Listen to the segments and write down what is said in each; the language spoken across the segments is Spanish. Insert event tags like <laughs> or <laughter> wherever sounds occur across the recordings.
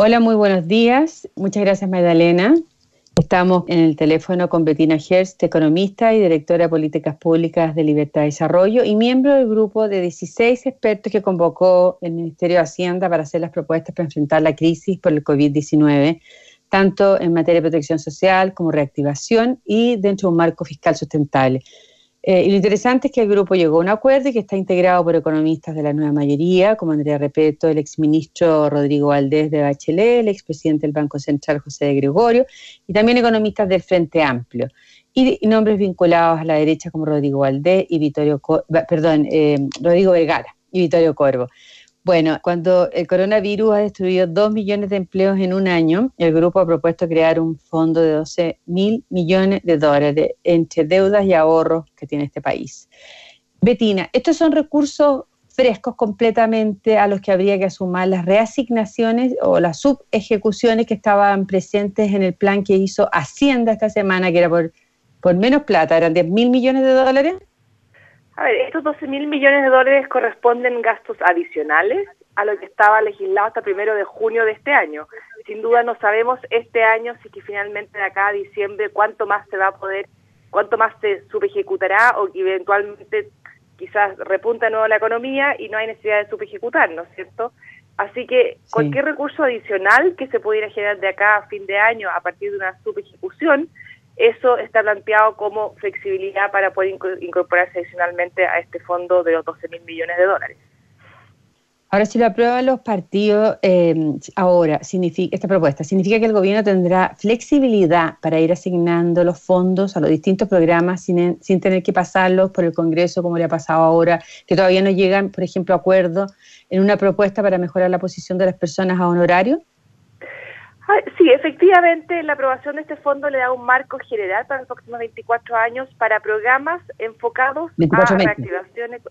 Hola, muy buenos días. Muchas gracias, Magdalena. Estamos en el teléfono con Bettina Herst, economista y directora de Políticas Públicas de Libertad y Desarrollo y miembro del grupo de 16 expertos que convocó el Ministerio de Hacienda para hacer las propuestas para enfrentar la crisis por el COVID-19, tanto en materia de protección social como reactivación y dentro de un marco fiscal sustentable. Eh, y lo interesante es que el grupo llegó a un acuerdo y que está integrado por economistas de la nueva mayoría, como Andrea Repeto, el exministro Rodrigo Valdés de Bachelet, el expresidente del Banco Central José de Gregorio, y también economistas del Frente Amplio. Y, nombres vinculados a la derecha como Rodrigo Valdés y Vittorio, perdón, eh, Rodrigo Vergara y Vittorio Corvo. Bueno, cuando el coronavirus ha destruido dos millones de empleos en un año, el grupo ha propuesto crear un fondo de 12 mil millones de dólares entre deudas y ahorros que tiene este país. Betina, estos son recursos frescos completamente a los que habría que sumar las reasignaciones o las subejecuciones que estaban presentes en el plan que hizo Hacienda esta semana, que era por, por menos plata, eran 10 mil millones de dólares. A ver, estos 12 mil millones de dólares corresponden gastos adicionales a lo que estaba legislado hasta primero de junio de este año. Sin duda no sabemos este año si que finalmente de acá a diciembre cuánto más se va a poder, cuánto más se subejecutará o que eventualmente quizás repunta de nuevo la economía y no hay necesidad de subejecutar, ¿no es cierto? Así que cualquier recurso adicional que se pudiera generar de acá a fin de año a partir de una subejecución eso está planteado como flexibilidad para poder incorporarse adicionalmente a este fondo de los 12 mil millones de dólares. Ahora, si lo aprueban los partidos, eh, ahora, significa, esta propuesta, ¿significa que el gobierno tendrá flexibilidad para ir asignando los fondos a los distintos programas sin, sin tener que pasarlos por el Congreso, como le ha pasado ahora, que todavía no llegan, por ejemplo, a acuerdo en una propuesta para mejorar la posición de las personas a honorario? Sí, efectivamente, la aprobación de este fondo le da un marco general para los próximos 24 años para programas enfocados a reactivaciones,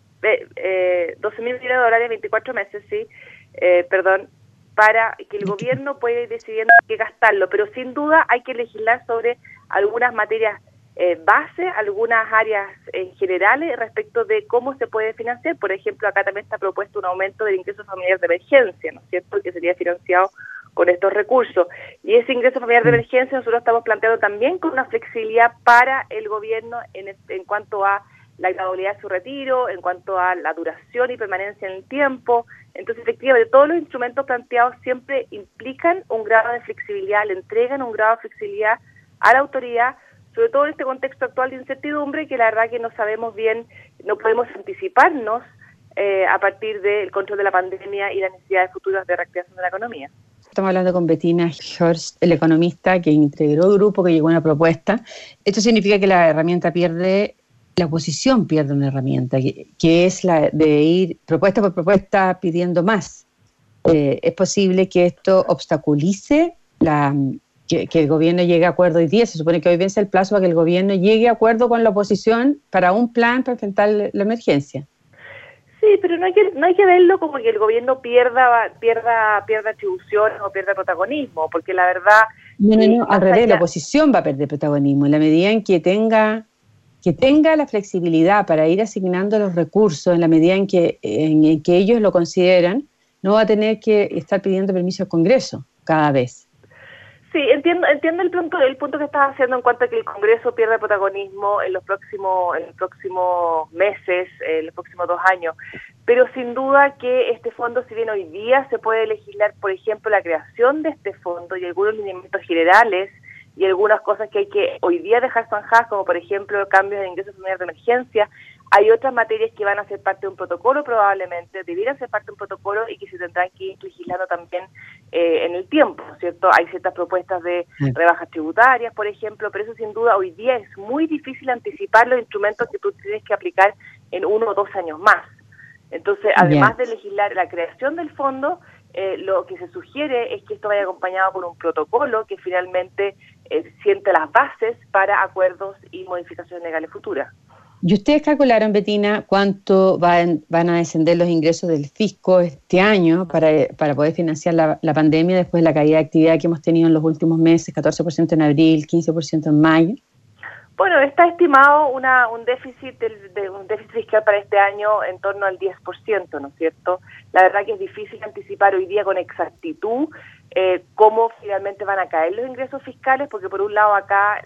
eh, 12 mil millones de dólares, 24 meses, sí, eh, perdón, para que el gobierno pueda ir decidiendo qué gastarlo, pero sin duda hay que legislar sobre algunas materias eh, base, algunas áreas eh, generales respecto de cómo se puede financiar. Por ejemplo, acá también está propuesto un aumento del ingreso familiar de emergencia, ¿no es cierto?, que sería financiado con estos recursos. Y ese ingreso familiar de mm. emergencia nosotros estamos planteando también con una flexibilidad para el gobierno en, en cuanto a la gradualidad de su retiro, en cuanto a la duración y permanencia en el tiempo. Entonces, efectivamente, todos los instrumentos planteados siempre implican un grado de flexibilidad, le entregan un grado de flexibilidad a la autoridad, sobre todo en este contexto actual de incertidumbre, que la verdad que no sabemos bien, no podemos anticiparnos eh, a partir del control de la pandemia y las necesidades futuras de reactivación de la economía. Estamos hablando con Bettina George, el economista que integró el grupo, que llegó a una propuesta. Esto significa que la herramienta pierde, la oposición pierde una herramienta, que, es la de ir propuesta por propuesta pidiendo más. Eh, es posible que esto obstaculice la, que, el gobierno llegue a acuerdo hoy día. Se supone que hoy vence el plazo para que el gobierno llegue a acuerdo con la oposición para un plan para enfrentar la emergencia. Sí, pero no hay que no hay que verlo como que el gobierno pierda pierda pierda atribuciones o pierda protagonismo, porque la verdad no, no, no, al revés, la oposición va a perder protagonismo en la medida en que tenga que tenga la flexibilidad para ir asignando los recursos en la medida en que en que ellos lo consideran, no va a tener que estar pidiendo permiso al Congreso cada vez. Sí, entiendo, entiendo el punto, el punto que estás haciendo en cuanto a que el Congreso pierde protagonismo en los próximos, en los próximos meses, en los próximos dos años. Pero sin duda que este fondo, si bien hoy día se puede legislar, por ejemplo, la creación de este fondo y algunos lineamientos generales y algunas cosas que hay que hoy día dejar zanjadas, como por ejemplo cambios de ingresos familiares de emergencia, hay otras materias que van a ser parte de un protocolo probablemente, debieran ser parte de un protocolo y que se tendrán que ir legislando también eh, en el tiempo, ¿cierto? Hay ciertas propuestas de rebajas tributarias, por ejemplo, pero eso sin duda hoy día es muy difícil anticipar los instrumentos que tú tienes que aplicar en uno o dos años más. Entonces, además de legislar la creación del fondo, eh, lo que se sugiere es que esto vaya acompañado por un protocolo que finalmente eh, siente las bases para acuerdos y modificaciones legales futuras. ¿Y ustedes calcularon, Betina, cuánto van, a descender los ingresos del fisco este año para, para poder financiar la, pandemia después de la caída de actividad que hemos tenido en los últimos meses, 14% en abril, 15% en mayo? Bueno, está estimado una, un déficit de, un déficit fiscal para este año en torno al 10%, ¿no es cierto? La verdad que es difícil anticipar hoy día con exactitud eh, cómo finalmente van a caer los ingresos fiscales, porque por un lado acá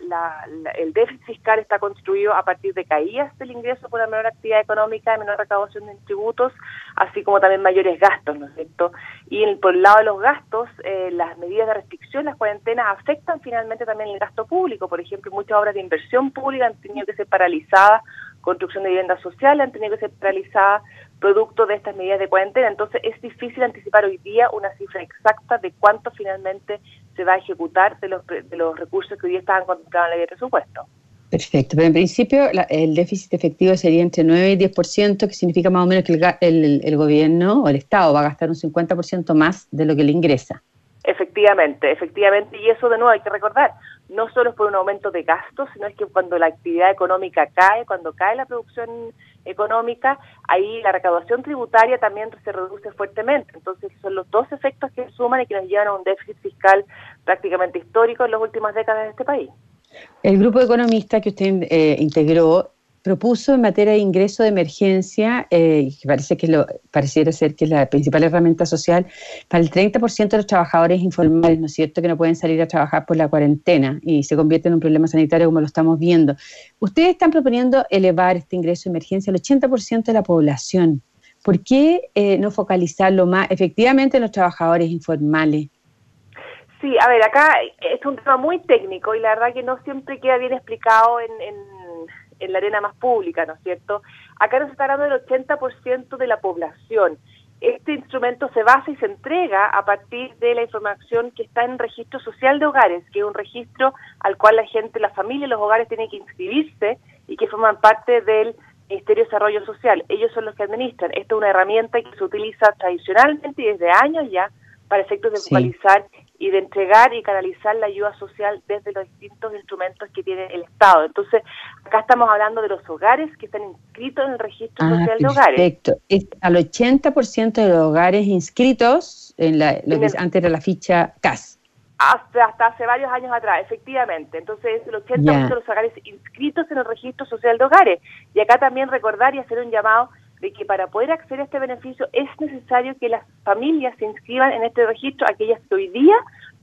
el déficit fiscal está construido a partir de caídas del ingreso por la menor actividad económica, menor recaudación de tributos, así como también mayores gastos, ¿no es cierto? Y por el lado de los gastos, eh, las medidas de restricción, las cuarentenas afectan finalmente también el gasto público, por ejemplo, muchas obras de inversión pública han tenido que ser paralizadas construcción de viviendas sociales han tenido que ser paralizadas producto de estas medidas de cuarentena. Entonces es difícil anticipar hoy día una cifra exacta de cuánto finalmente se va a ejecutar de los, de los recursos que hoy día estaban contemplados en la ley de presupuesto. Perfecto, pero en principio el déficit efectivo sería entre 9 y 10%, que significa más o menos que el, el gobierno o el Estado va a gastar un 50% más de lo que le ingresa. Efectivamente, efectivamente, y eso de nuevo hay que recordar, no solo es por un aumento de gastos, sino es que cuando la actividad económica cae, cuando cae la producción económica, ahí la recaudación tributaria también se reduce fuertemente. Entonces son los dos efectos que suman y que nos llevan a un déficit fiscal prácticamente histórico en las últimas décadas de este país. El grupo de economistas que usted eh, integró propuso en materia de ingreso de emergencia, eh, que parece que lo, pareciera ser que es la principal herramienta social, para el 30% de los trabajadores informales, ¿no es cierto?, que no pueden salir a trabajar por la cuarentena y se convierte en un problema sanitario como lo estamos viendo. Ustedes están proponiendo elevar este ingreso de emergencia al 80% de la población. ¿Por qué eh, no focalizarlo más efectivamente en los trabajadores informales? Sí, a ver, acá es un tema muy técnico y la verdad que no siempre queda bien explicado en en la arena más pública, ¿no es cierto? Acá nos está hablando del 80% de la población. Este instrumento se basa y se entrega a partir de la información que está en registro social de hogares, que es un registro al cual la gente, la familia y los hogares tienen que inscribirse y que forman parte del Ministerio de Desarrollo Social. Ellos son los que administran. Esta es una herramienta que se utiliza tradicionalmente y desde años ya para efectos de focalizar y de entregar y canalizar la ayuda social desde los distintos instrumentos que tiene el Estado. Entonces, acá estamos hablando de los hogares que están inscritos en el registro ah, social de hogares. Perfecto. Al 80% de los hogares inscritos en la, lo que antes era la ficha CAS. Hasta, hasta hace varios años atrás, efectivamente. Entonces, el 80% de los hogares inscritos en el registro social de hogares. Y acá también recordar y hacer un llamado de que para poder acceder a este beneficio es necesario que las familias se inscriban en este registro, aquellas que hoy día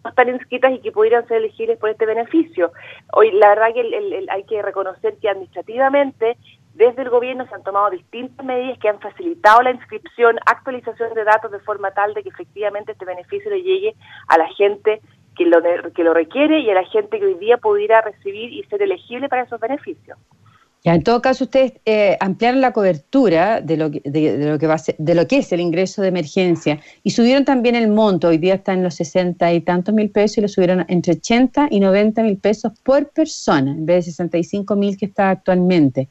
no están inscritas y que pudieran ser elegibles por este beneficio. Hoy, la verdad que hay que reconocer que administrativamente desde el gobierno se han tomado distintas medidas que han facilitado la inscripción, actualización de datos de forma tal de que efectivamente este beneficio le llegue a la gente que lo, que lo requiere y a la gente que hoy día pudiera recibir y ser elegible para esos beneficios. Ya, en todo caso, ustedes eh, ampliaron la cobertura de lo, que, de, lo que va de lo que es el ingreso de emergencia y subieron también el monto. Hoy día está en los 60 y tantos mil pesos y lo subieron entre 80 y 90 mil pesos por persona, en vez de 65 mil que está actualmente.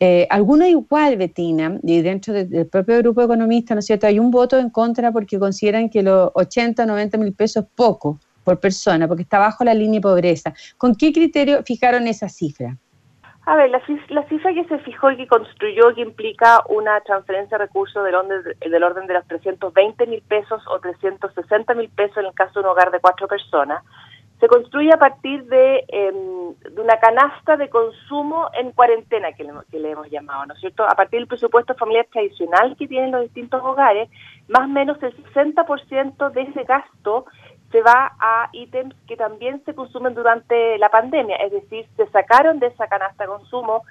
Eh, algunos igual, Betina, y dentro del propio grupo de economistas, ¿no es cierto? Hay un voto en contra porque consideran que los 80 o 90 mil pesos es poco por persona, porque está bajo la línea de pobreza. ¿Con qué criterio fijaron esa cifra? A ver, la, cifra que se fijó y que construyó, que implica una transferencia de recursos del orden, del orden de los 320 mil pesos o 360 mil pesos en el caso de un hogar de cuatro personas, se construye a partir de, em, de una canasta de consumo en cuarentena, que le, que le, hemos llamado, ¿no es cierto? A partir del presupuesto familiar tradicional que tienen los distintos hogares, más o menos el 60% de ese gasto se va a ítems que también se consumen durante la pandemia, es decir, se sacaron de esa canasta de consumo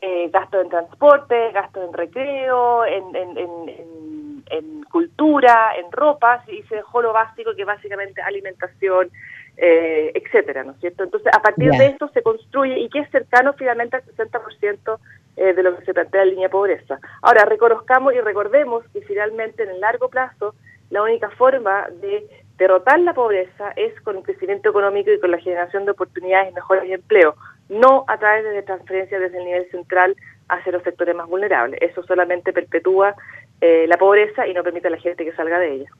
eh, gastos en transporte, gastos en recreo, en, en, en, en, cultura, en ropas, y se dejó lo básico, que básicamente alimentación, eh, etcétera, ¿no es cierto? Entonces, a partir de esto se construye y que es cercano finalmente al 60% eh, de lo que se plantea en línea de pobreza. Ahora, reconozcamos y recordemos que finalmente en el largo plazo, la única forma de derrotar la pobreza es con el crecimiento económico y con la generación de oportunidades y mejores empleos, no a través de transferencias desde el nivel central hacia los sectores más vulnerables. Eso solamente perpetúa eh, la pobreza y no permite a la gente que salga de ella.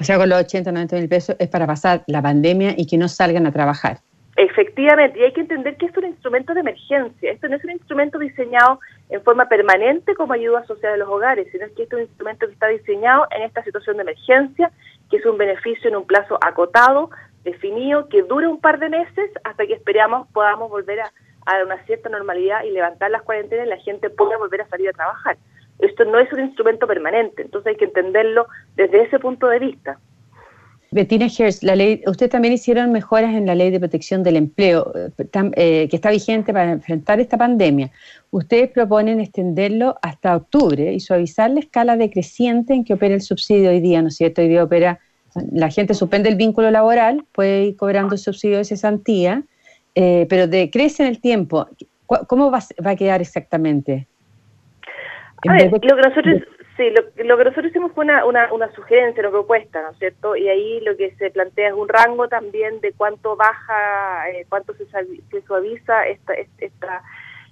O sea, con los 80, 90 mil pesos es para pasar la pandemia y que no salgan a trabajar. Efectivamente, y hay que entender que esto es un instrumento de emergencia, esto no es un instrumento diseñado en forma permanente como ayuda social a los hogares, sino que es un instrumento que está diseñado en esta situación de emergencia, que es un beneficio en un plazo acotado, definido, que dura un par de meses hasta que esperamos podamos volver a, a una cierta normalidad y levantar las cuarentenas y la gente pueda volver a salir a trabajar. Esto no es un instrumento permanente, entonces hay que entenderlo desde ese punto de vista. Bettina Hertz, la ley, ustedes también hicieron mejoras en la ley de protección del empleo, eh, que está vigente para enfrentar esta pandemia. Ustedes proponen extenderlo hasta octubre y suavizar la escala decreciente en que opera el subsidio hoy día, ¿no es cierto? Hoy día opera, la gente suspende el vínculo laboral, puede ir cobrando el subsidio de cesantía, eh, pero decrece en el tiempo. ¿Cómo va, a quedar exactamente? A ver, lo que nosotros Sí, lo, lo, que nosotros hicimos fue una, una, una, sugerencia, una propuesta, ¿no es cierto? Y ahí lo que se plantea es un rango también de cuánto baja, eh, cuánto se, se, suaviza esta, esta,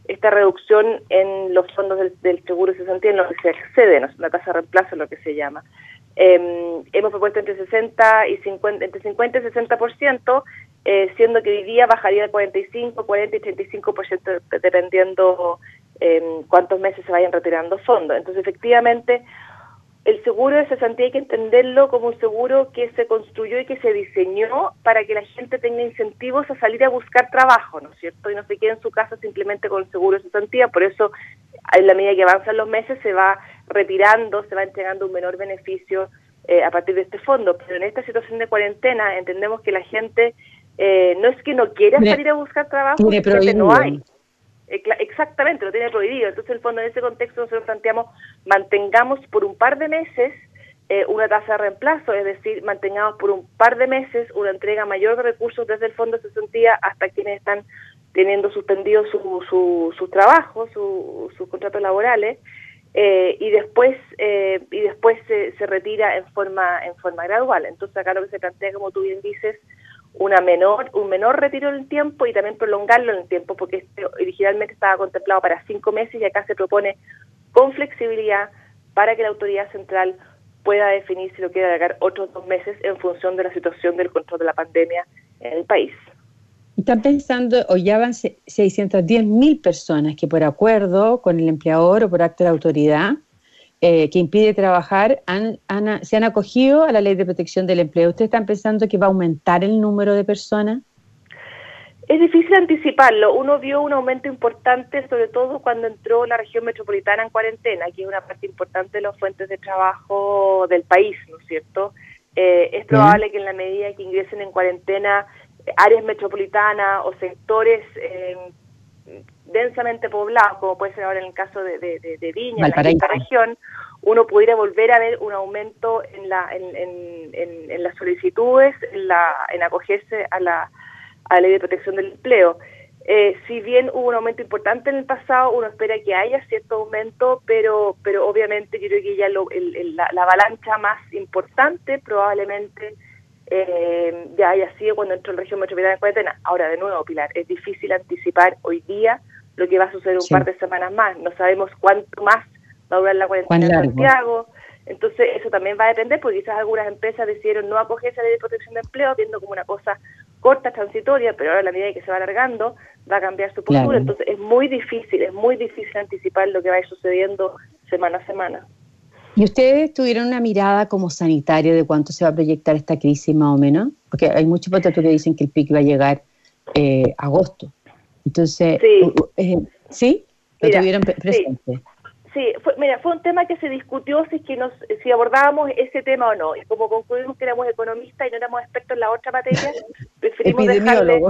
esta reducción en los fondos del, del seguro cesantía, en lo que se accede, ¿no? la tasa de reemplazo, lo que se llama. Eh, hemos propuesto entre 60 y 50, entre 50 y 60%, eh, siendo que hoy día bajaría de 45, 40 y 35% dependiendo eh, cuántos meses se vayan retirando fondos. Entonces, efectivamente, el seguro de cesantía hay que entenderlo como un seguro que se construyó y que se diseñó para que la gente tenga incentivos a salir a buscar trabajo, ¿no es cierto? Y no se quede en su casa simplemente con el seguro de cesantía. Por eso, en la medida que avanzan los meses, se va retirando, se va entregando un menor beneficio eh, a partir de este fondo. Pero en esta situación de cuarentena entendemos que la gente eh, no es que no quiera salir a buscar trabajo, es que no hay. Exactamente, lo tiene prohibido. Entonces, en el fondo, en ese contexto, nosotros planteamos, mantengamos por un par de meses eh, una tasa de reemplazo, es decir, mantengamos por un par de meses una entrega mayor de recursos desde el Fondo de Cesantía hasta quienes están teniendo suspendidos su, su, sus trabajos, sus contratos laborales, eh, y después eh, y después se, se retira en forma en forma gradual. Entonces, acá lo que se plantea, como tú bien dices, una menor, un menor retiro en el tiempo y también prolongarlo en el tiempo, porque este originalmente estaba contemplado para cinco meses y acá se propone con flexibilidad para que la autoridad central pueda definir si lo quiere alargar otros dos meses en función de la situación del control de la pandemia en el país. Están pensando, o ya van 610 mil personas que por acuerdo con el empleador o por acto de autoridad eh, que impide trabajar han, se han acogido a la ley de protección del empleo. ¿Ustedes están pensando que va a aumentar el número de personas? Es difícil anticiparlo. Uno vio un aumento importante, sobre todo cuando entró la región metropolitana en cuarentena, que es una parte importante de las fuentes de trabajo del país, ¿no es cierto? Eh, es probable que en la medida que ingresen en cuarentena eh, áreas metropolitanas o sectores eh, densamente poblado, como puede ser ahora en el caso de, de, Viña, en la región, uno pudiera volver a ver un aumento en, la, en, en, las solicitudes, en, la, en acogerse a la, a la ley de protección del empleo. Eh, si bien hubo un aumento importante en el pasado, uno espera que haya cierto aumento, pero pero obviamente yo creo que ya lo, la, avalancha más importante probablemente eh, ya haya sido cuando entró el región metropolitana de cuarentena. Ahora, de nuevo, Pilar, es difícil anticipar hoy día lo que va a suceder un par de semanas más. No sabemos cuánto más va a durar la cuarentena en Santiago. Entonces, eso también va a depender, porque quizás algunas empresas decidieron no acogerse a la ley de protección de empleo, viendo como una cosa corta, transitoria, pero ahora a la medida que se va alargando, va a cambiar su postura. Entonces, es muy difícil, es muy difícil anticipar lo que va a ir sucediendo semana a semana. ¿Y ustedes tuvieron una mirada como sanitario de cuánto se va a proyectar esta crisis más o menos? Porque hay muchos votos que dicen que el pico va a llegar eh, agosto. Entonces, sí, eh, ¿sí? ¿Lo tuvieron presente? Sí. fue, mira, fue un tema que se discutió si, que nos, si abordábamos ese tema o no. Y como concluimos que éramos economistas y no éramos expertos en la otra materia, <laughs> preferimos dejarle...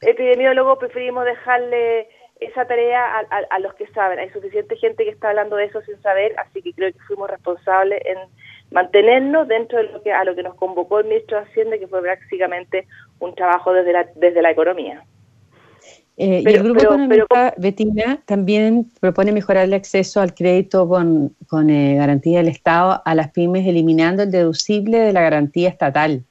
Epidemiólogo, preferimos dejarle esa tarea a, a, los que saben. Hay suficiente gente que está hablando de eso sin saber, así que creo que fuimos responsables en mantenernos dentro de lo que a lo que nos convocó el ministro de Hacienda, que fue prácticamente un trabajo desde la, desde la economía. Eh, y el Grupo Económico, Betina, también propone mejorar el acceso al crédito con, con eh, garantía del Estado a las pymes, eliminando el deducible de la garantía estatal.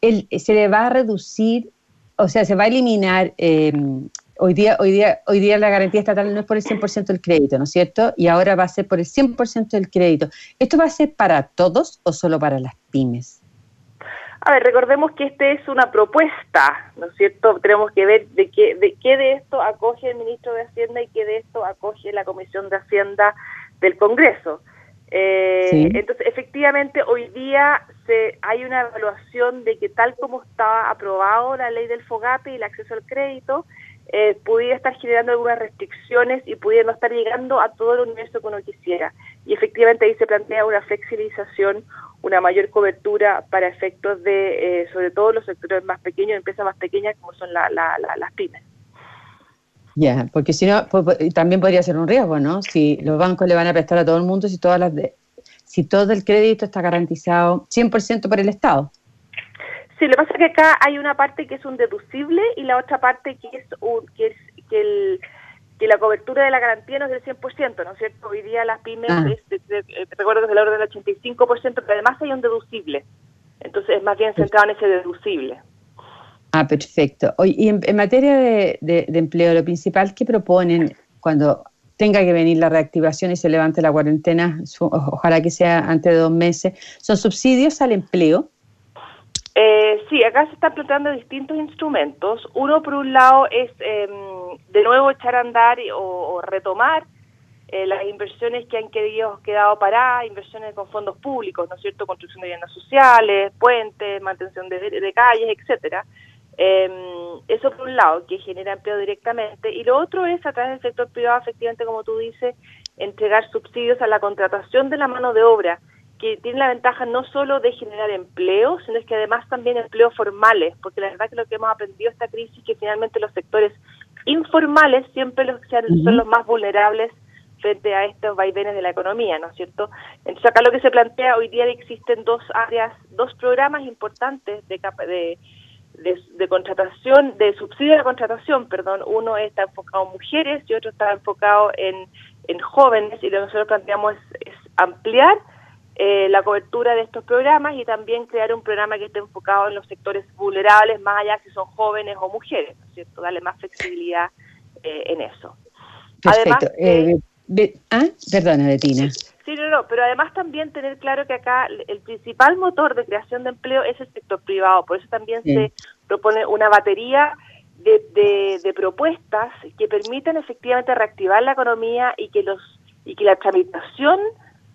El, se le va a reducir, o sea, se va a eliminar, em, hoy, día, hoy, día, hoy día la garantía estatal no es por el 100% del crédito, ¿no es cierto? Y ahora va a ser por el 100% del crédito. ¿Esto va a ser para todos o solo para las pymes? A ver, recordemos que esta es una propuesta, ¿no es cierto? Tenemos que ver de qué de, qué de esto acoge el ministro de Hacienda y qué de esto acoge la Comisión de Hacienda del Congreso. Eh, entonces, efectivamente, hoy día se, hay una evaluación de que tal como estaba aprobado la ley del FOGAPE y el acceso al crédito, eh, pudiera estar generando algunas restricciones y pudiera no estar llegando a todo el universo que uno quisiera. Y efectivamente ahí se plantea una flexibilización, una mayor cobertura para efectos de, eh, sobre todo los sectores más pequeños, empresas más pequeñas como son las pymes. Ya, porque si no, también podría ser un riesgo, ¿no? Si los bancos le van a prestar a todo el mundo, si todas las de, si todo el crédito está garantizado 100% por el Estado. Sí, lo que pasa es que acá hay una parte que es un deducible y la otra parte que es un, que es que el que la cobertura de la garantía no es del 100%, ¿no es cierto? Hoy día las pymes, ah. eh, recuerdo que es del orden del 85%, pero además hay un deducible. Entonces es más bien centrado en ese deducible. Ah, perfecto. y en, materia de, empleo, lo principal que proponen cuando tenga que venir la reactivación y se levante la cuarentena, ojalá que sea antes de dos meses, son subsidios al empleo. Eh, sí, acá se están planteando distintos instrumentos. Uno, por un lado, es em, de nuevo echar a andar o, retomar eh, las inversiones que han querido, quedado paradas, inversiones con fondos públicos, ¿no es cierto? Construcción de viviendas sociales, puentes, mantención de, de calles, etcétera. Eh, eso por un lado, que genera empleo directamente, y lo otro es a través del sector privado, efectivamente, como tú dices, entregar subsidios a la contratación de la mano de obra, que tiene la ventaja no solo de generar empleo, sino es que además también empleos formales, porque la verdad que lo que hemos aprendido esta crisis es que finalmente los sectores informales siempre los, son los más vulnerables frente a estos vaivenes de la economía, ¿no es cierto? Entonces acá lo que se plantea hoy día existen dos áreas, dos programas importantes de, de de, contratación, de subsidio a la contratación, perdón, uno está enfocado en mujeres y otro está enfocado en, en jóvenes y lo que nosotros planteamos es, ampliar eh, la cobertura de estos programas y también crear un programa que esté enfocado en los sectores vulnerables, más allá si son jóvenes o mujeres, ¿no es cierto? Darle más flexibilidad eh, en eso. Perfecto. Además, eh, ¿ah? Perdona, Betina. Sí, no, no, pero además también tener claro que acá el principal motor de creación de empleo es el sector privado, por eso también se propone una batería de, de, propuestas que permitan efectivamente reactivar la economía y que los y que la tramitación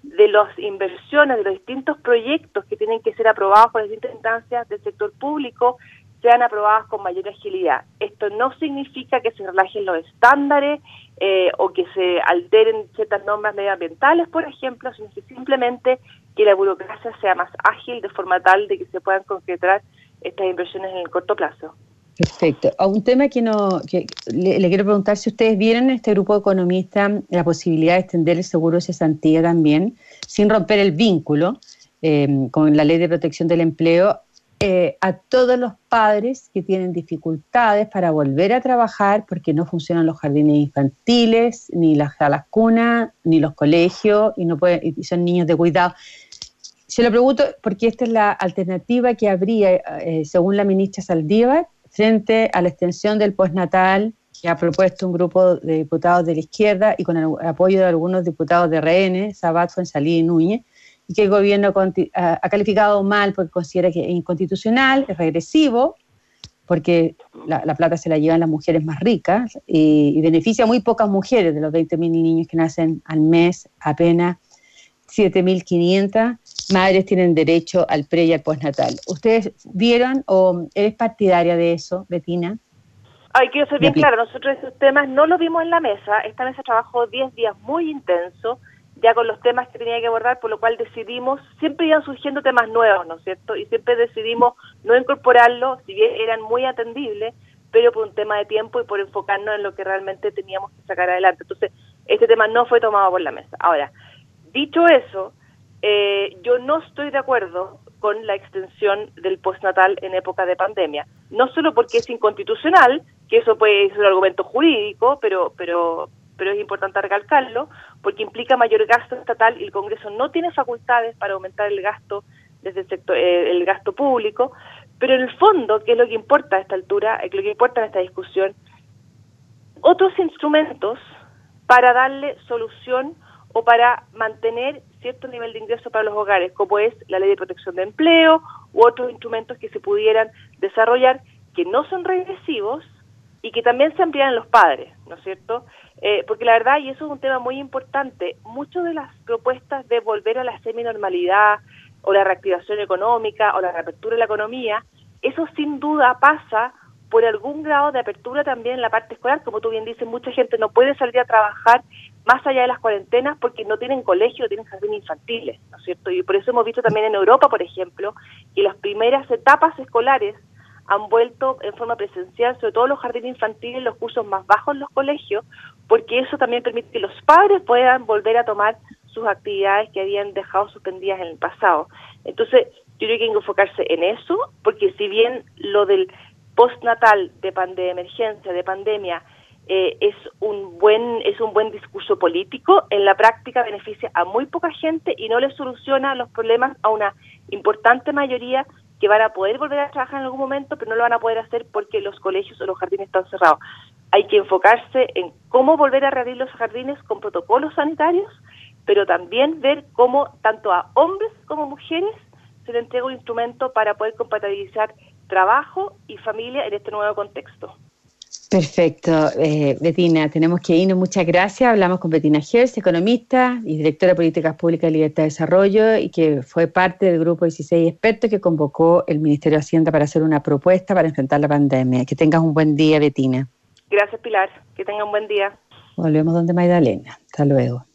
de las inversiones, de los distintos proyectos que tienen que ser aprobados por las distintas instancias del sector público sean aprobadas con mayor agilidad. Esto no significa que se relajen los estándares eh, o que se alteren ciertas normas medioambientales, por ejemplo, sino que simplemente que la burocracia sea más ágil de forma tal de que se puedan concretar estas inversiones en el corto plazo. Perfecto. A un tema que no que le, quiero preguntar si ustedes vieron en este grupo de economistas la posibilidad de extender el seguro de cesantía también, sin romper el vínculo eh, con la ley de protección del empleo eh, a todos los padres que tienen dificultades para volver a trabajar porque no funcionan los jardines infantiles, ni las salas cunas, ni los colegios, y, no pueden, y son niños de cuidado. Se lo pregunto porque esta es la alternativa que habría, eh, según la ministra Saldívar, frente a la extensión del postnatal que ha propuesto un grupo de diputados de la izquierda y con el apoyo de algunos diputados de RN, Sabat, Fuensalí y Núñez, y que el gobierno ha calificado mal porque considera que es inconstitucional, es regresivo, porque la, plata se la llevan las mujeres más ricas y, beneficia a muy pocas mujeres, de los 20.000 niños que nacen al mes, apenas 7.500 madres tienen derecho al pre y al postnatal. ¿Ustedes vieron o eres partidaria de eso, Betina? Ay, quiero ser bien claro, nosotros esos temas no los vimos en la mesa, esta mesa trabajó 10 días muy intenso, ya con los temas que tenía que abordar, por lo cual decidimos, siempre iban surgiendo temas nuevos, ¿no es cierto? Y siempre decidimos no incorporarlos, si bien eran muy atendibles, pero por un tema de tiempo y por enfocarnos en lo que realmente teníamos que sacar adelante. Entonces, este tema no fue tomado por la mesa. Ahora, dicho eso, eh, yo no estoy de acuerdo con la extensión del postnatal en época de pandemia. No solo porque es inconstitucional, que eso puede ser un argumento jurídico, pero, pero, pero es importante recalcarlo, porque implica mayor gasto estatal y el Congreso no tiene facultades para aumentar el gasto desde el sector, eh, el gasto público, pero en el fondo, ¿qué es lo que importa a esta altura, lo que importa en esta discusión, otros instrumentos para darle solución o para mantener cierto nivel de ingreso para los hogares, como es la ley de protección de empleo u otros instrumentos que se pudieran desarrollar que no son regresivos y que también se amplían los padres, ¿no es cierto? Eh, porque la verdad, y eso es un tema muy importante, muchas de las propuestas de volver a la semi-normalidad o la reactivación económica o la reapertura de la economía, eso sin duda pasa por algún grado de apertura también en la parte escolar. Como tú bien dices, mucha gente no puede salir a trabajar más allá de las cuarentenas porque no tienen colegio, no tienen jardines infantiles, ¿no es cierto? Y por eso hemos visto también en Europa, por ejemplo, que las primeras etapas escolares han vuelto en forma presencial, sobre todo los jardines infantiles, los cursos más bajos en los colegios, porque eso también permite que los padres puedan volver a tomar sus actividades que habían dejado suspendidas en el pasado. Entonces, yo creo que hay que enfocarse en eso, porque si bien lo del postnatal de, de emergencia, de pandemia, eh, es un buen es un buen discurso político. En la práctica beneficia a muy poca gente y no le soluciona los problemas a una importante mayoría que van a poder volver a trabajar en algún momento pero no lo van a poder hacer porque los colegios o los jardines están cerrados. Hay que enfocarse en cómo volver a reabrir los jardines con protocolos sanitarios pero también ver cómo tanto a hombres como mujeres se le entrega un instrumento para poder compatibilizar trabajo y familia en este nuevo contexto. Perfecto, eh, Betina, tenemos que irnos. Muchas gracias. Hablamos con Betina Gers, economista y directora de Políticas Públicas y Libertad de Desarrollo, y que fue parte del grupo 16 expertos que convocó el Ministerio de Hacienda para hacer una propuesta para enfrentar la pandemia. Que tengas un buen día, Betina. Gracias, Pilar. Que tenga un buen día. Volvemos donde Magdalena. Hasta luego.